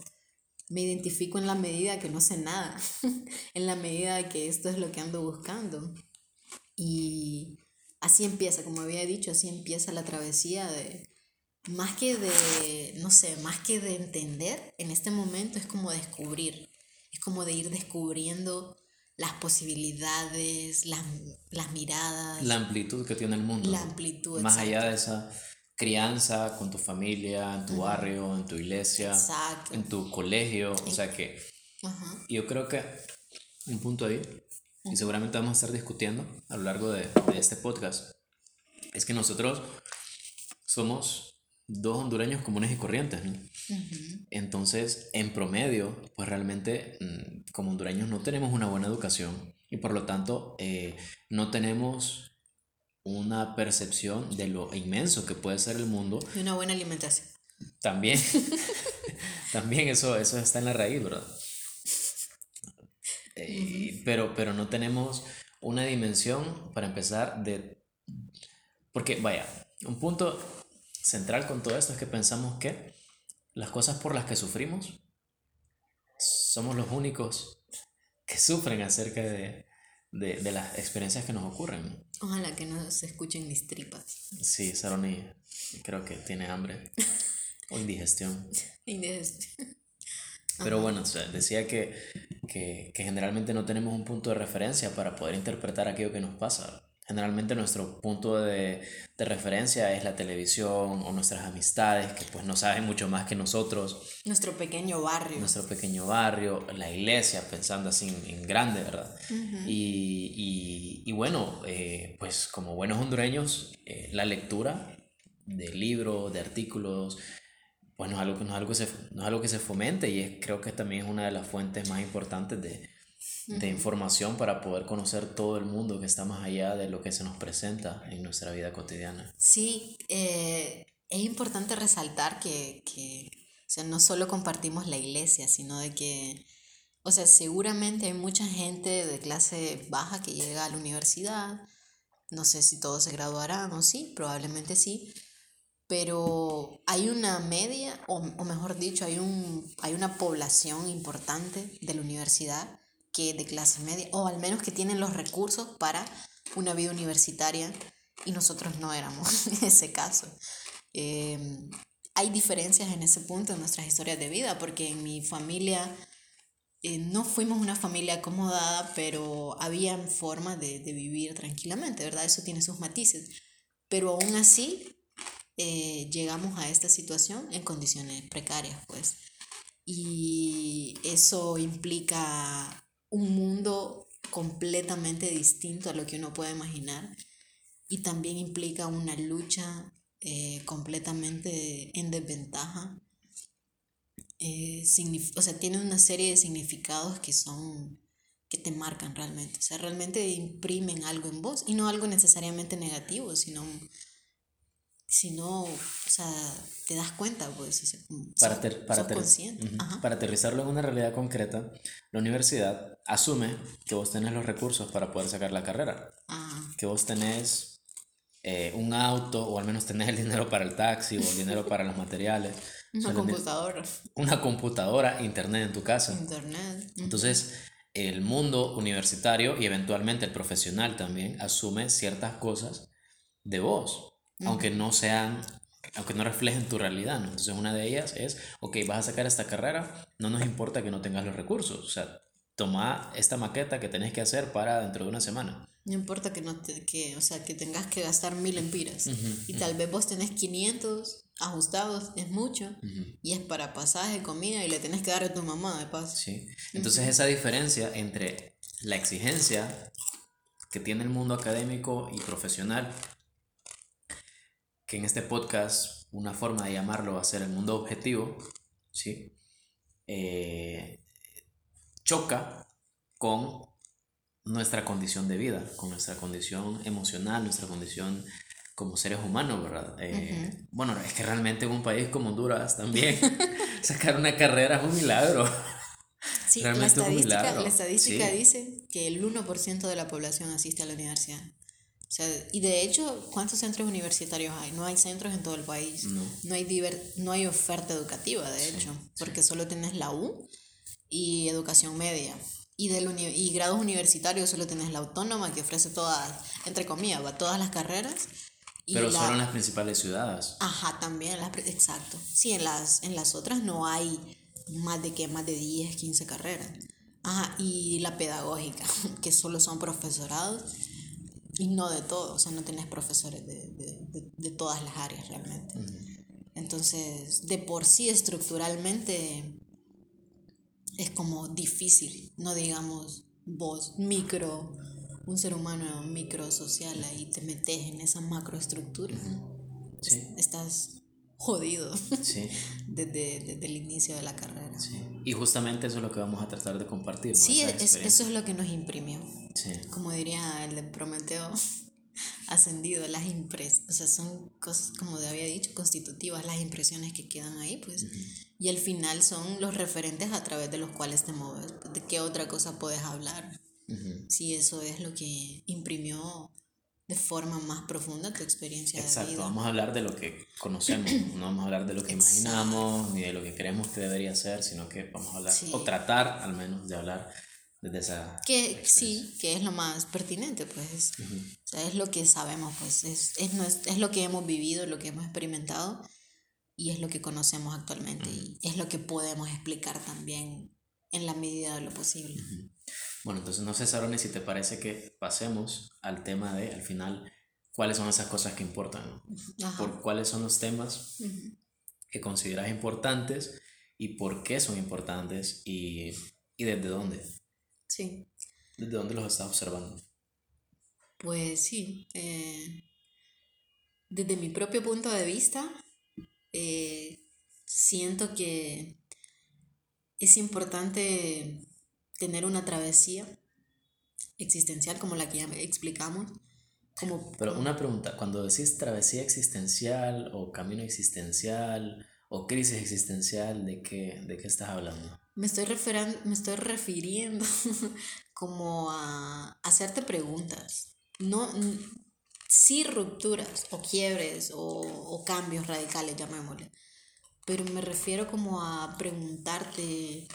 Me identifico en la medida que no sé nada, en la medida que esto es lo que ando buscando. Y así empieza, como había dicho, así empieza la travesía de, más que de, no sé, más que de entender, en este momento es como descubrir, es como de ir descubriendo las posibilidades, las, las miradas. La amplitud que tiene el mundo. La amplitud. Más allá de esa crianza con tu familia, en tu barrio, en tu iglesia, en tu colegio, o sea que yo creo que un punto ahí, y seguramente vamos a estar discutiendo a lo largo de, de este podcast, es que nosotros somos dos hondureños comunes y corrientes, ¿no? Entonces, en promedio, pues realmente mm, como hondureños no tenemos una buena educación y por lo tanto eh, no tenemos una percepción de lo inmenso que puede ser el mundo. Y una buena alimentación. También, también eso, eso está en la raíz, ¿verdad? Eh, pero, pero no tenemos una dimensión para empezar de... Porque, vaya, un punto central con todo esto es que pensamos que las cosas por las que sufrimos somos los únicos que sufren acerca de, de, las experiencias que nos ocurren. Ojalá que no se escuchen mis tripas. Sí, Saroni creo que tiene hambre o indigestión. indigestión. Pero bueno, decía que, que, que generalmente no tenemos un punto de referencia para poder interpretar aquello que nos pasa. Generalmente nuestro punto de, de, referencia es la televisión o nuestras amistades, que pues no saben mucho más que nosotros. Nuestro pequeño barrio. Nuestro pequeño barrio, la iglesia, pensando así en, grande, ¿verdad? y, y, y, bueno, eh, pues como buenos hondureños, eh, la lectura de libros, de artículos, pues no es algo, no es algo, que se, no es algo que se fomente y es, creo que también es una de las fuentes más importantes de, de información para poder conocer todo el mundo que está más allá de lo que se nos presenta en nuestra vida cotidiana. Sí, eh, es importante resaltar que, que o sea, no solo compartimos la iglesia, sino de que, o sea, seguramente hay mucha gente de clase baja que llega a la universidad, no sé si todos se graduarán o sí, probablemente sí, pero hay una media, o, o mejor dicho, hay, un, hay una población importante de la universidad que de clase media, o al menos que tienen los recursos para una vida universitaria y nosotros no éramos en ese caso. Em, hay diferencias en ese punto en nuestras historias de vida, porque en mi familia eh, no fuimos una familia acomodada, pero había formas de, de, vivir tranquilamente, ¿verdad? Eso tiene sus matices. Pero aún así eh, llegamos a esta situación en condiciones precarias, pues. Y eso implica un mundo completamente distinto a lo que uno puede imaginar y también implica una lucha eh, completamente en desventaja. Eh, o sea, tiene una serie de significados que son que te marcan realmente, o sea, realmente imprimen algo en vos y no algo necesariamente negativo, sino si no, o sea, te das cuenta, pues, para, para, para aterrizarlo en una realidad concreta, la universidad asume que vos tenés los recursos para poder sacar la carrera, ah. que vos tenés eh, un auto o al menos tenés el dinero para el taxi o el dinero para los materiales. Una computadora. Una computadora, internet en tu casa. Internet. Entonces, el mundo universitario y eventualmente el profesional también asume ciertas cosas de vos aunque no sean, aunque no reflejen tu realidad, ¿no? Entonces una de ellas es, ok, vas a sacar esta carrera, no nos importa que no tengas los recursos, o sea, toma esta maqueta que tenés que hacer para dentro de una semana. No importa que, no te, que, o sea, que tengas que gastar mil empiras y tal vez vos tenés 500 ajustados, es mucho, y es para pasaje, comida y le tenés que dar a tu mamá de paso. Sí, entonces esa diferencia entre la exigencia que tiene el mundo académico y profesional que en este podcast una forma de llamarlo va a ser el mundo objetivo, ¿sí? Eh, choca con nuestra condición de vida, con nuestra condición emocional, nuestra condición como seres humanos, ¿verdad? Eh, bueno, es que realmente en un país como Honduras también sacar una carrera es un milagro. Sí, la estadística, la estadística dice que el 1% de la población asiste a la universidad. O sea, y de hecho, ¿cuántos centros universitarios hay? No hay centros en todo el país. No, hay, diver, no hay oferta educativa, de hecho, porque solo tienes la U y educación media. Y, del y grados universitarios solo tienes la autónoma que ofrece todas, entre comillas, todas las carreras. Pero solo en las principales ciudades. Ajá, también, las, exacto. Sí, en las, en las otras no hay más de que más de 10, 15 carreras. Ajá, y la pedagógica, que solo son profesorados y no de todo, o sea, no tenés profesores de, de, de, todas las áreas realmente. Entonces, de por sí estructuralmente es como difícil, no digamos vos, micro, un ser humano micro social ahí te metes en esa macroestructura. Sí. Estás jodido sí. desde, desde, el inicio de la carrera. Sí. Y justamente eso es lo que vamos a tratar de compartir. Sí, eso es lo que nos imprimió. Sí. Como diría el de Prometeo ascendido, las impresiones, o sea, son cosas, como te había dicho, constitutivas, las impresiones que quedan ahí, pues. Y al final son los referentes a través de los cuales te mueves. ¿De qué otra cosa puedes hablar? Si eso es lo que imprimió de forma más profunda tu experiencia Exacto, de vida. vamos a hablar de lo que conocemos, no vamos a hablar de lo que imaginamos ni de lo que creemos que debería ser, sino que vamos a hablar, o tratar al menos de hablar desde esa... Que sí, que es lo más pertinente, pues. o sea, es lo que sabemos, pues, es, es, es, lo que hemos vivido, lo que hemos experimentado y es lo que conocemos actualmente y es lo que podemos explicar también en la medida de lo posible. Bueno, entonces no sé, Saroni, si te parece que pasemos al tema de, al final, cuáles son esas cosas que importan, Por cuáles son los temas que consideras importantes y por qué son importantes y, y desde dónde. Sí. ¿Desde dónde los estás observando? Pues sí, eh, desde mi propio punto de vista, eh, siento que es importante tener una travesía existencial como la que ya explicamos. Como, Pero una pregunta, cuando decís travesía existencial o camino existencial o crisis existencial, ¿de qué, de qué estás hablando? Me estoy, me estoy refiriendo como a hacerte preguntas. No, sí rupturas o quiebres o, o cambios radicales, llamémosle. Pero me refiero como a preguntarte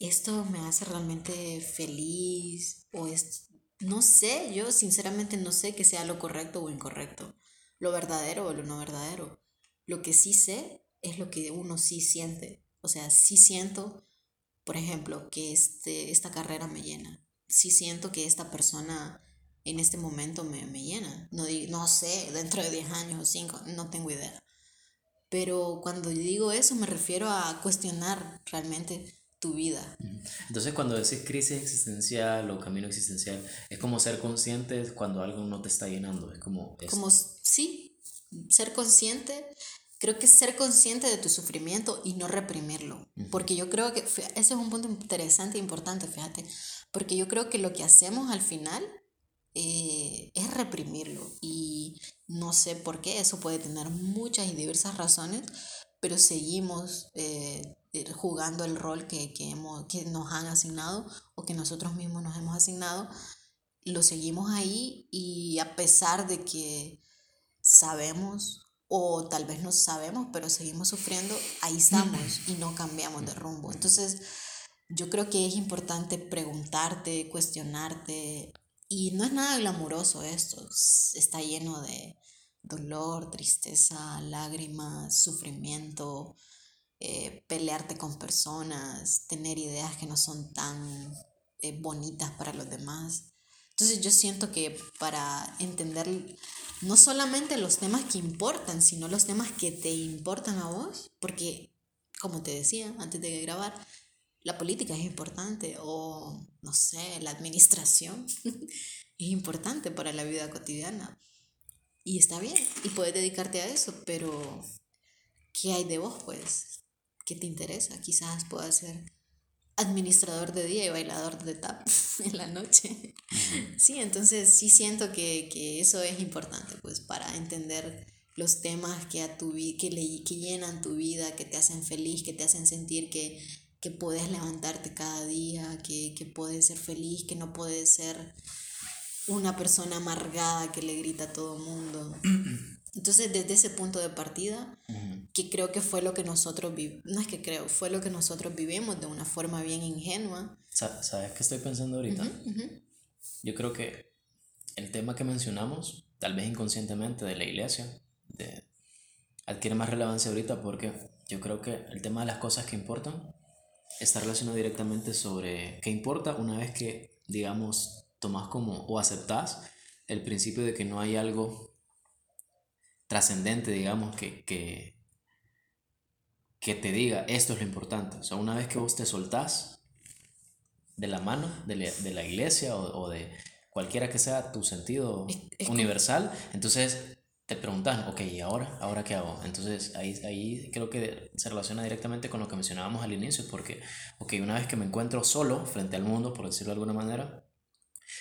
esto me hace realmente feliz o es, no sé, yo sinceramente no sé que sea lo correcto o incorrecto, lo verdadero o lo no verdadero. Lo que sí sé es lo que uno sí siente. O sea, sí siento, por ejemplo, que este, esta carrera me llena. Sí siento que esta persona en este momento me, me llena. No, no sé, dentro de 10 años o 5, no tengo idea. Pero cuando digo eso me refiero a cuestionar realmente tu vida. Entonces cuando decís crisis existencial o camino existencial, es como ser consciente cuando algo no te está llenando, es como... Como, sí, ser consciente, creo que ser consciente de tu sufrimiento y no reprimirlo, porque yo creo que ese es un punto interesante e importante, fíjate, porque yo creo que lo que hacemos al final eh, es reprimirlo y no sé por qué, eso puede tener muchas y diversas razones, pero seguimos eh, jugando el rol que, que, hemos, que nos han asignado o que nosotros mismos nos hemos asignado, lo seguimos ahí y a pesar de que sabemos o tal vez no sabemos, pero seguimos sufriendo, ahí estamos y no cambiamos de rumbo. Entonces, yo creo que es importante preguntarte, cuestionarte, y no es nada glamuroso esto, está lleno de dolor, tristeza, lágrimas, sufrimiento, eh, pelearte con personas, tener ideas que no son tan eh, bonitas para los demás. Entonces yo siento que para entender no solamente los temas que importan, sino los temas que te importan a vos, porque como te decía antes de grabar, la política es importante o no sé, la administración es importante para la vida cotidiana. Y está bien, y puedes dedicarte a eso, pero ¿qué hay de vos, pues? ¿Qué te interesa? Quizás pueda ser administrador de día y bailador de tap en la noche. Sí, entonces sí siento que, que, eso es importante, pues, para entender los temas que, a tu, que, le, que llenan tu vida, que te hacen feliz, que te hacen sentir que, que puedes levantarte cada día, que, que puedes ser feliz, que no puedes ser una persona amargada que le grita a todo el mundo. Entonces, desde ese punto de partida, que creo que fue lo que nosotros vivimos, no es que creo, fue lo que nosotros vivimos de una forma bien ingenua. ¿Sabes qué estoy pensando ahorita? Yo creo que el tema que mencionamos, tal vez inconscientemente de la iglesia, de, adquiere más relevancia ahorita porque yo creo que el tema de las cosas que importan está relacionado directamente sobre qué importa una vez que, digamos, tomas como o aceptas el principio de que no hay algo trascendente, digamos, que, que, que te diga esto es lo importante. O sea, una vez que vos te soltás de la mano de la, de la iglesia o, o, de cualquiera que sea tu sentido universal, entonces te preguntan, ok, ¿y ahora? ¿Ahora qué hago? Entonces ahí, ahí creo que se relaciona directamente con lo que mencionábamos al inicio, porque, ok, una vez que me encuentro solo frente al mundo, por decirlo de alguna manera,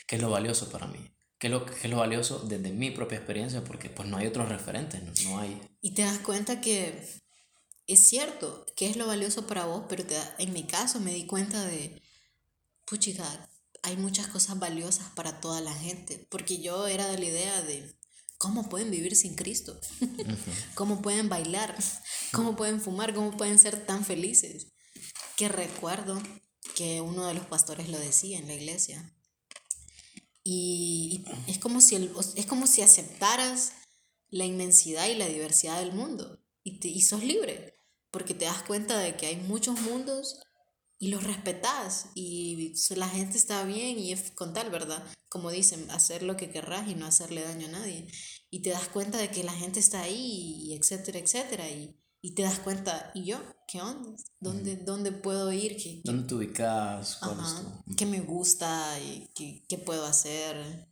¿qué es lo valioso para mí? ¿Qué es lo, qué es lo valioso desde mi propia experiencia? Porque pues no hay otros referentes, no, no hay... Y te das cuenta que es cierto, que es lo valioso para vos, pero te en mi caso me di cuenta de, puchica, hay muchas cosas valiosas para toda la gente, porque yo era de la idea de, ¿cómo pueden vivir sin Cristo? ¿Cómo pueden bailar? ¿Cómo pueden fumar? ¿Cómo pueden ser tan felices? Que recuerdo que uno de los pastores lo decía en la iglesia. Y, es, como si el, es como si aceptaras la inmensidad y la diversidad del mundo y, te, y sos libre porque te das cuenta de que hay muchos mundos y los respetas y la gente está bien y es con tal, ¿verdad? Como dicen, hacer lo que querrás y no hacerle daño a nadie. Y te das cuenta de que la gente está ahí, y etcétera, etcétera. Y, y te das cuenta, ¿y yo? ¿Qué onda? ¿Dónde, ¿dónde puedo ir? ¿Qué, ¿Dónde te ubicas? ¿Qué me gusta? Y qué, ¿Qué, puedo hacer?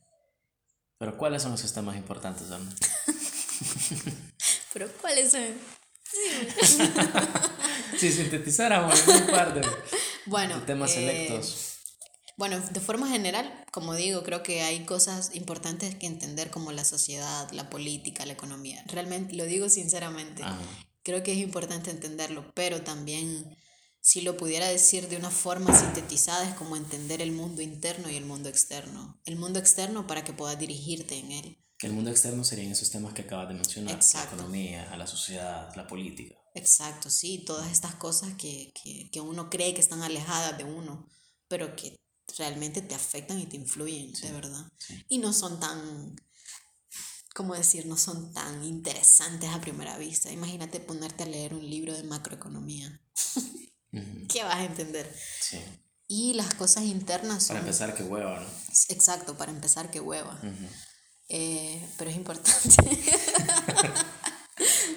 Pero ¿cuáles son los sistemas importantes, Ana? Pero ¿cuáles son? si sintetizáramos un par de bueno, temas eh, selectos. Bueno, de forma general, como digo, creo que hay cosas importantes que entender como la sociedad, la política, la economía. Realmente, lo digo sinceramente, creo que es importante entenderlo, pero también, si lo pudiera decir de una forma sintetizada, es como entender el mundo interno y el mundo externo. El mundo externo para que puedas dirigirte en él que el mundo externo serían esos temas que acabas de mencionar, Exacto. la economía, a la sociedad, la política. Exacto, sí, todas estas cosas que, que, que, uno cree que están alejadas de uno, pero que realmente te afectan y te influyen, de verdad. Y no son tan, ¿cómo decir? No son tan interesantes a primera vista. Imagínate ponerte a leer un libro de macroeconomía. ¿Qué vas a entender? Sí. Y las cosas internas son... Para empezar, qué hueva, ¿no? Exacto, para empezar, qué hueva. Eh, pero es importante.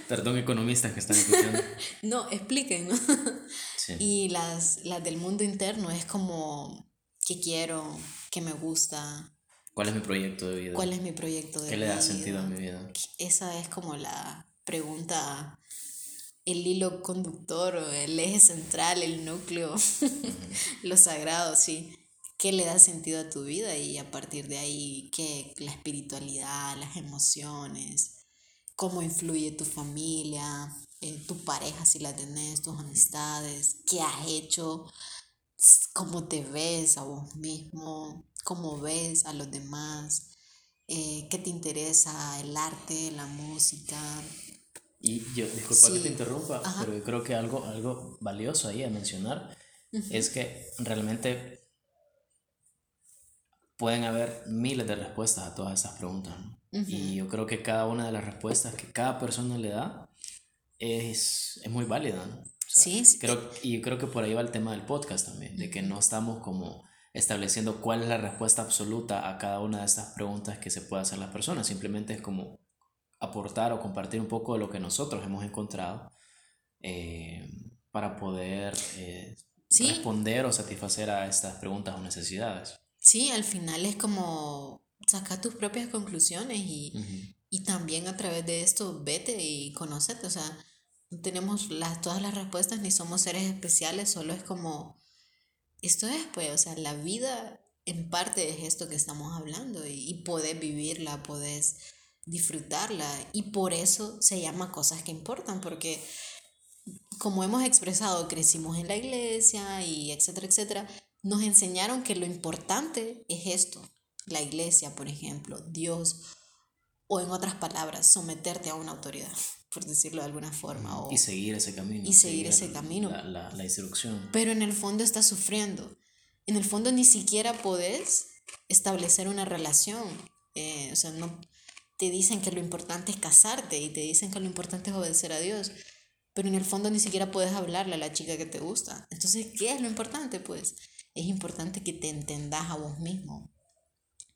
Perdón, economistas que están escuchando. no, expliquen. Y las, las del mundo interno es como, ¿qué quiero? ¿Qué me gusta? ¿Cuál es mi proyecto de vida? ¿Cuál es mi proyecto de vida? ¿Qué le da sentido a mi vida? Esa es como la pregunta, el hilo conductor, el eje central, el núcleo, lo sagrado, sí. Qué le da sentido a tu vida y a partir de ahí qué la espiritualidad, las emociones, cómo influye tu familia, eh, tu pareja si la tenés, tus amistades, qué has hecho, cómo te ves a vos mismo, cómo ves a los demás, eh, qué te interesa el arte, la música. Y yo, disculpa que te interrumpa, pero yo creo que algo, algo valioso ahí a mencionar es que realmente pueden haber miles de respuestas a todas esas preguntas. Y yo creo que cada una de las respuestas que cada persona le da es, es muy válida. sí, Creo, y creo que por ahí va el tema del podcast también, de que no estamos como estableciendo cuál es la respuesta absoluta a cada una de estas preguntas que se puede hacer las personas. Simplemente es como aportar o compartir un poco de lo que nosotros hemos encontrado eh, para poder eh, responder o satisfacer a estas preguntas o necesidades. Sí, al final es como sacar tus propias conclusiones y, y también a través de esto vete y conocete. O sea, no tenemos las, todas las respuestas ni somos seres especiales, solo es como esto es, pues, o sea, la vida en parte es esto que estamos hablando y, y podés vivirla, podés disfrutarla y por eso se llama cosas que importan, porque como hemos expresado, crecimos en la iglesia y etcétera, etcétera, nos enseñaron que lo importante es esto, la iglesia, por ejemplo, Dios, o en otras palabras, someterte a una autoridad, por decirlo de alguna forma. O, y seguir ese camino. Y seguir, ese camino. La, la, instrucción. Pero en el fondo estás sufriendo. En el fondo ni siquiera podés establecer una relación. Eh, o sea, no te dicen que lo importante es casarte y te dicen que lo importante es obedecer a Dios. Pero en el fondo ni siquiera puedes hablarle a la chica que te gusta. Entonces, ¿qué es lo importante? Pues es importante que te entendas a vos mismo,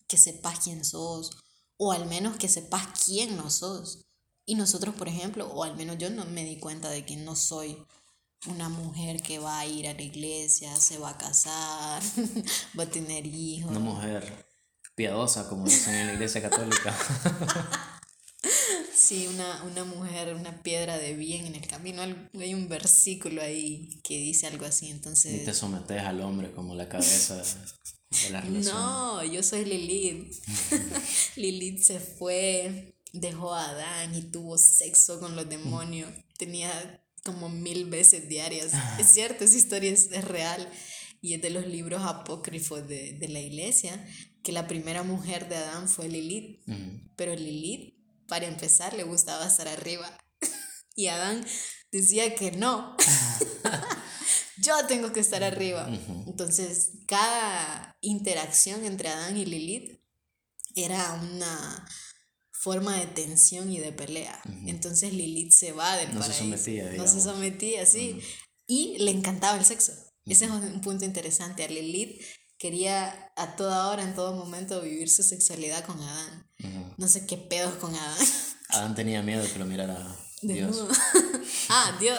que sepas quién sos, o al menos que sepas quién no sos. Y nosotros, por ejemplo, o al menos yo no me di cuenta de que no soy una mujer que va a ir a la iglesia, se va a casar, va a tener hijos. Una mujer piadosa, como dicen en la iglesia católica. Sí, una, una mujer, una piedra de bien en el camino. Hay un versículo ahí que dice algo así, entonces... Y te sometes al hombre como la cabeza de la relación. No, yo soy Lilith. Lilith se fue, dejó a Adán y tuvo sexo con los demonios. Tenía como mil veces diarias. Es cierto, esa historia es, real y es de los libros apócrifos de, de, la iglesia, que la primera mujer de Adán fue Lilith. Pero Lilith para empezar, le gustaba estar arriba. Y Adán decía que no. Yo tengo que estar arriba. Entonces, cada interacción entre Adán y Lilith era una forma de tensión y de pelea. Entonces Lilith se va del no Se sometía, No se sometía, sí. Y le encantaba el sexo. Ese es un punto interesante. A Lilith quería a toda hora, en todo momento, vivir su sexualidad con Adán. No sé qué pedos con Adán. Adán tenía miedo de que lo mirara Dios. ah, Dios.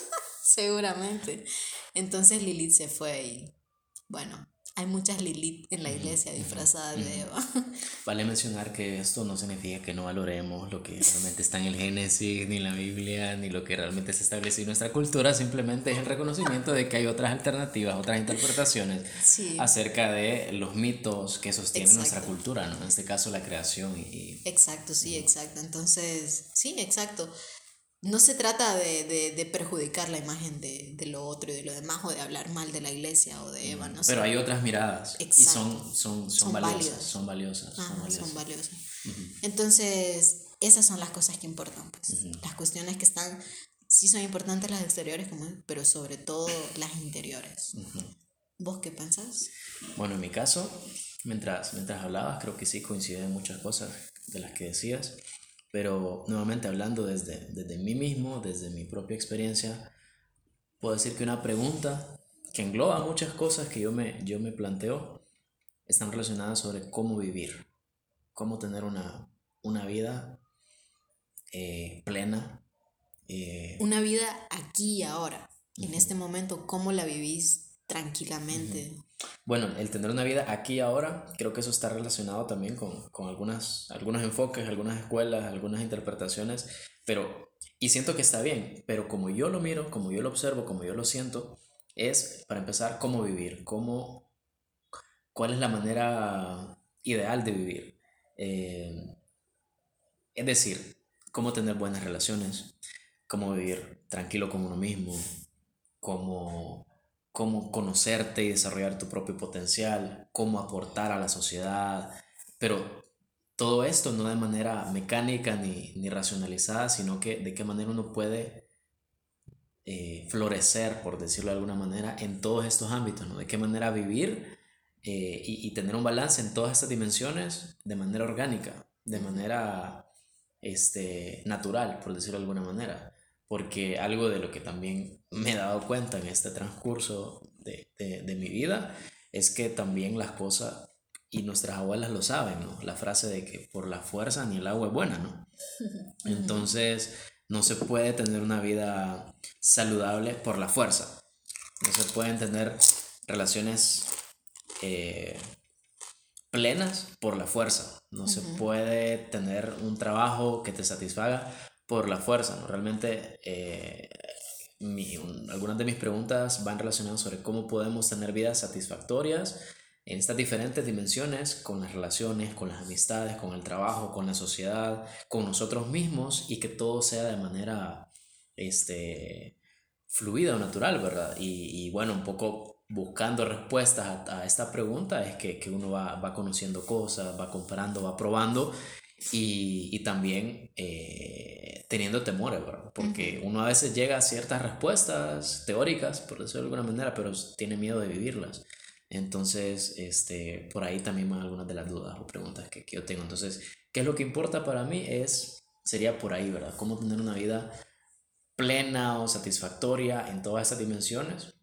Seguramente. Entonces Lilith se fue y bueno, hay muchas Lilith en la iglesia disfrazadas de Eva. Vale mencionar que esto no significa que no valoremos lo que realmente está en el Génesis, ni en la Biblia, ni lo que realmente se establece en nuestra cultura, simplemente es el reconocimiento de que hay otras alternativas, otras interpretaciones acerca de los mitos que sostienen nuestra cultura, ¿no? En este caso la creación y... Exacto, sí, exacto. Entonces, sí, exacto no se trata de, perjudicar la imagen de, lo otro y de lo demás o de hablar mal de la iglesia o de Eva, no Pero hay otras miradas y son, son, son, valiosas, son valiosas. son valiosas. Entonces, esas son las cosas que importan, pues. Las cuestiones que están, sí son importantes las exteriores, como, pero sobre todo las interiores. ¿Vos qué pensás? Bueno, en mi caso, mientras, mientras hablabas, creo que sí coinciden muchas cosas de las que decías. Pero nuevamente hablando desde, desde mí mismo, desde mi propia experiencia, puedo decir que una pregunta que engloba muchas cosas que yo me, yo me planteo están relacionadas sobre cómo vivir, cómo tener una, una vida eh, plena. Eh, una vida aquí y ahora, en este momento, cómo la vivís tranquilamente. Bueno, el tener una vida aquí y ahora, creo que eso está relacionado también con, con algunas, algunos enfoques, algunas escuelas, algunas interpretaciones, pero, y siento que está bien, pero como yo lo miro, como yo lo observo, como yo lo siento, es, para empezar, cómo vivir, cómo, cuál es la manera ideal de vivir. Eh, es decir, cómo tener buenas relaciones, cómo vivir tranquilo con uno mismo, cómo cómo conocerte y desarrollar tu propio potencial, cómo aportar a la sociedad, pero todo esto no de manera mecánica ni, ni racionalizada, sino que de qué manera uno puede eh, florecer, por decirlo de alguna manera, en todos estos ámbitos, ¿no? De qué manera vivir eh, y, y, tener un balance en todas estas dimensiones de manera orgánica, de manera este, natural, por decirlo de alguna manera porque algo de lo que también me he dado cuenta en este transcurso de, mi vida es que también las cosas, y nuestras abuelas lo saben, ¿no? La frase de que por la fuerza ni el agua es buena, ¿no? Entonces, no se puede tener una vida saludable por la fuerza. No se pueden tener relaciones eh, plenas por la fuerza. No se puede tener un trabajo que te satisfaga por la fuerza, ¿no? Realmente eh, algunas de mis preguntas van relacionadas sobre cómo podemos tener vidas satisfactorias en estas diferentes dimensiones, con las relaciones, con las amistades, con el trabajo, con la sociedad, con nosotros mismos y que todo sea de manera este, fluida o natural, ¿verdad? Y, y bueno, un poco buscando respuestas a, esta pregunta es que, que uno va, va, conociendo cosas, va comparando, va probando y, y también eh, teniendo temores, ¿verdad? Porque uno a veces llega a ciertas respuestas teóricas, por decirlo de alguna manera, pero tiene miedo de vivirlas. Entonces, este, por ahí también van algunas de las dudas o preguntas que, que yo tengo. Entonces, ¿qué es lo que importa para mí? Es, sería por ahí, ¿verdad? Cómo tener una vida plena o satisfactoria en todas esas dimensiones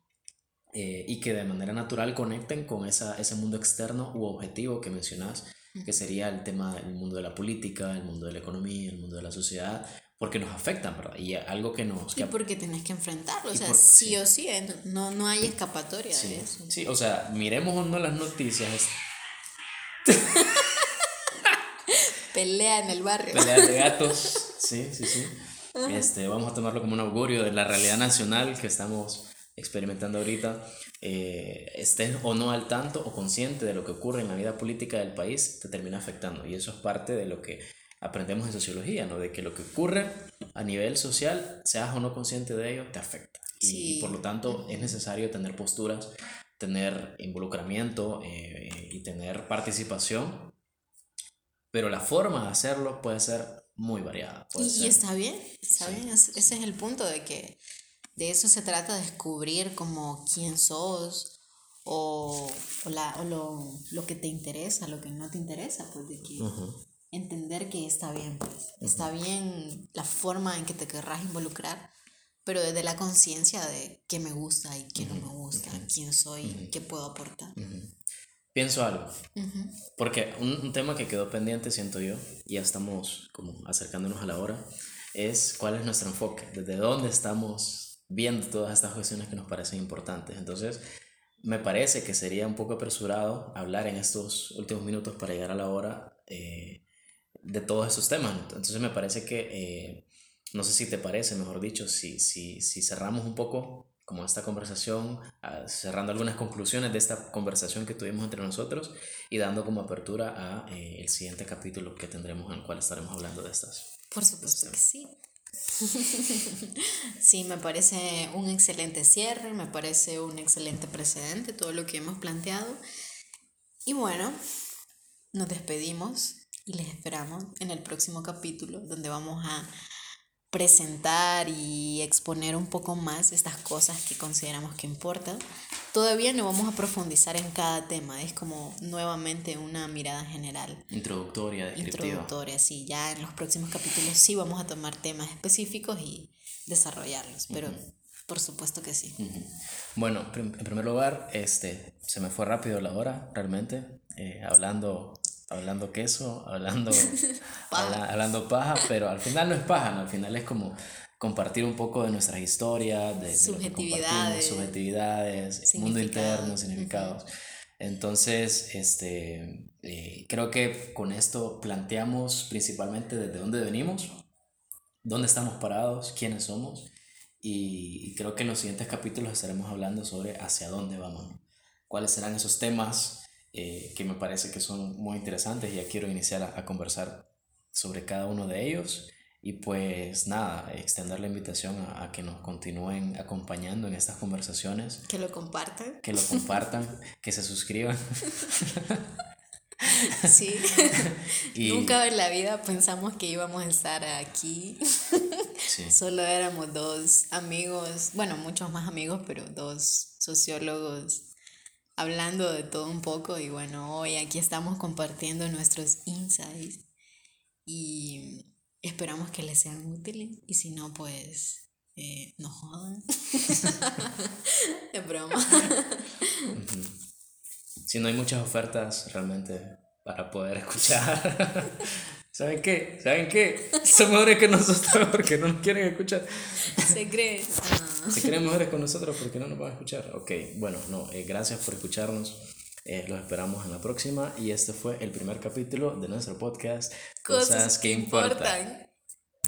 eh, y que de manera natural conecten con esa, ese mundo externo u objetivo que mencionas, que sería el tema del mundo de la política, el mundo de la economía, el mundo de la sociedad, porque nos afectan, ¿verdad? Y algo que nos... Y porque tenés que enfrentarlo, o sea, sí, o sí, no, no hay escapatoria sí, de eso. Sí, o sea, miremos o no las noticias. Pelea en el barrio. Pelea de gatos, sí, sí, sí. Este, vamos a tomarlo como un augurio de la realidad nacional que estamos experimentando ahorita. Eh, estés o no al tanto o consciente de lo que ocurre en la vida política del país, te termina afectando. Y eso es parte de lo que aprendemos en sociología, ¿no? De que lo que ocurre a nivel social, seas o no consciente de ello, te afecta. Y, por lo tanto es necesario tener posturas, tener involucramiento eh, y tener participación, pero la forma de hacerlo puede ser muy variada. y, está bien, está bien, ese es el punto de que de eso se trata, descubrir como quién sos o, o, la, o lo, lo, que te interesa, lo que no te interesa, pues de que entender que está bien, pues. Está bien la forma en que te querrás involucrar, pero desde la conciencia de qué me gusta y qué no me gusta, quién soy, qué puedo aportar. Pienso algo, porque un, un, tema que quedó pendiente, siento yo, y ya estamos como acercándonos a la hora, es cuál es nuestro enfoque, desde dónde estamos viendo todas estas cuestiones que nos parecen importantes. Entonces, me parece que sería un poco apresurado hablar en estos últimos minutos para llegar a la hora eh, de todos estos temas. Entonces, me parece que, eh, no sé si te parece, mejor dicho, si, si, si cerramos un poco como esta conversación, ah, cerrando algunas conclusiones de esta conversación que tuvimos entre nosotros y dando como apertura a eh, el siguiente capítulo que tendremos en el cual estaremos hablando de estas. Por supuesto que sí. sí, me parece un excelente cierre, me parece un excelente precedente todo lo que hemos planteado. Y bueno, nos despedimos y les esperamos en el próximo capítulo donde vamos a presentar y exponer un poco más estas cosas que consideramos que importan. Todavía no vamos a profundizar en cada tema, es como nuevamente una mirada general. Introductoria, descriptiva. Introductoria, sí, ya en los próximos capítulos sí vamos a tomar temas específicos y desarrollarlos, pero por supuesto que sí. Bueno, en primer lugar, este, se me fue rápido la hora, realmente, eh, hablando hablando queso, hablando, paja. hablando paja, pero al final no es paja, al final es como compartir un poco de nuestras historias, de, subjetividades, subjetividades mundo interno, significados. Entonces, este, eh, creo que con esto planteamos principalmente desde dónde venimos, dónde estamos parados, quiénes somos, y, creo que en los siguientes capítulos estaremos hablando sobre hacia dónde vamos, cuáles serán esos temas eh, que me parece que son muy interesantes y ya quiero iniciar a, conversar sobre cada uno de ellos. Y pues nada, extender la invitación a, que nos continúen acompañando en estas conversaciones. Que lo compartan. Que lo compartan, que se suscriban. Sí. Nunca en la vida pensamos que íbamos a estar aquí. Sí. Solo éramos dos amigos, bueno, muchos más amigos, pero dos sociólogos hablando de todo un poco y bueno, hoy aquí estamos compartiendo nuestros insights y esperamos que les sean útiles y si no, pues eh, no jodan. es broma. Si no hay muchas ofertas realmente para poder escuchar. ¿Saben qué? ¿Saben qué? Son mejores que nosotros porque no nos quieren escuchar. Se creen. Se creen mejores con nosotros porque no nos van a escuchar. Ok, bueno, no, eh, gracias por escucharnos. Eh, los esperamos en la próxima y este fue el primer capítulo de nuestro podcast Cosas, que importan.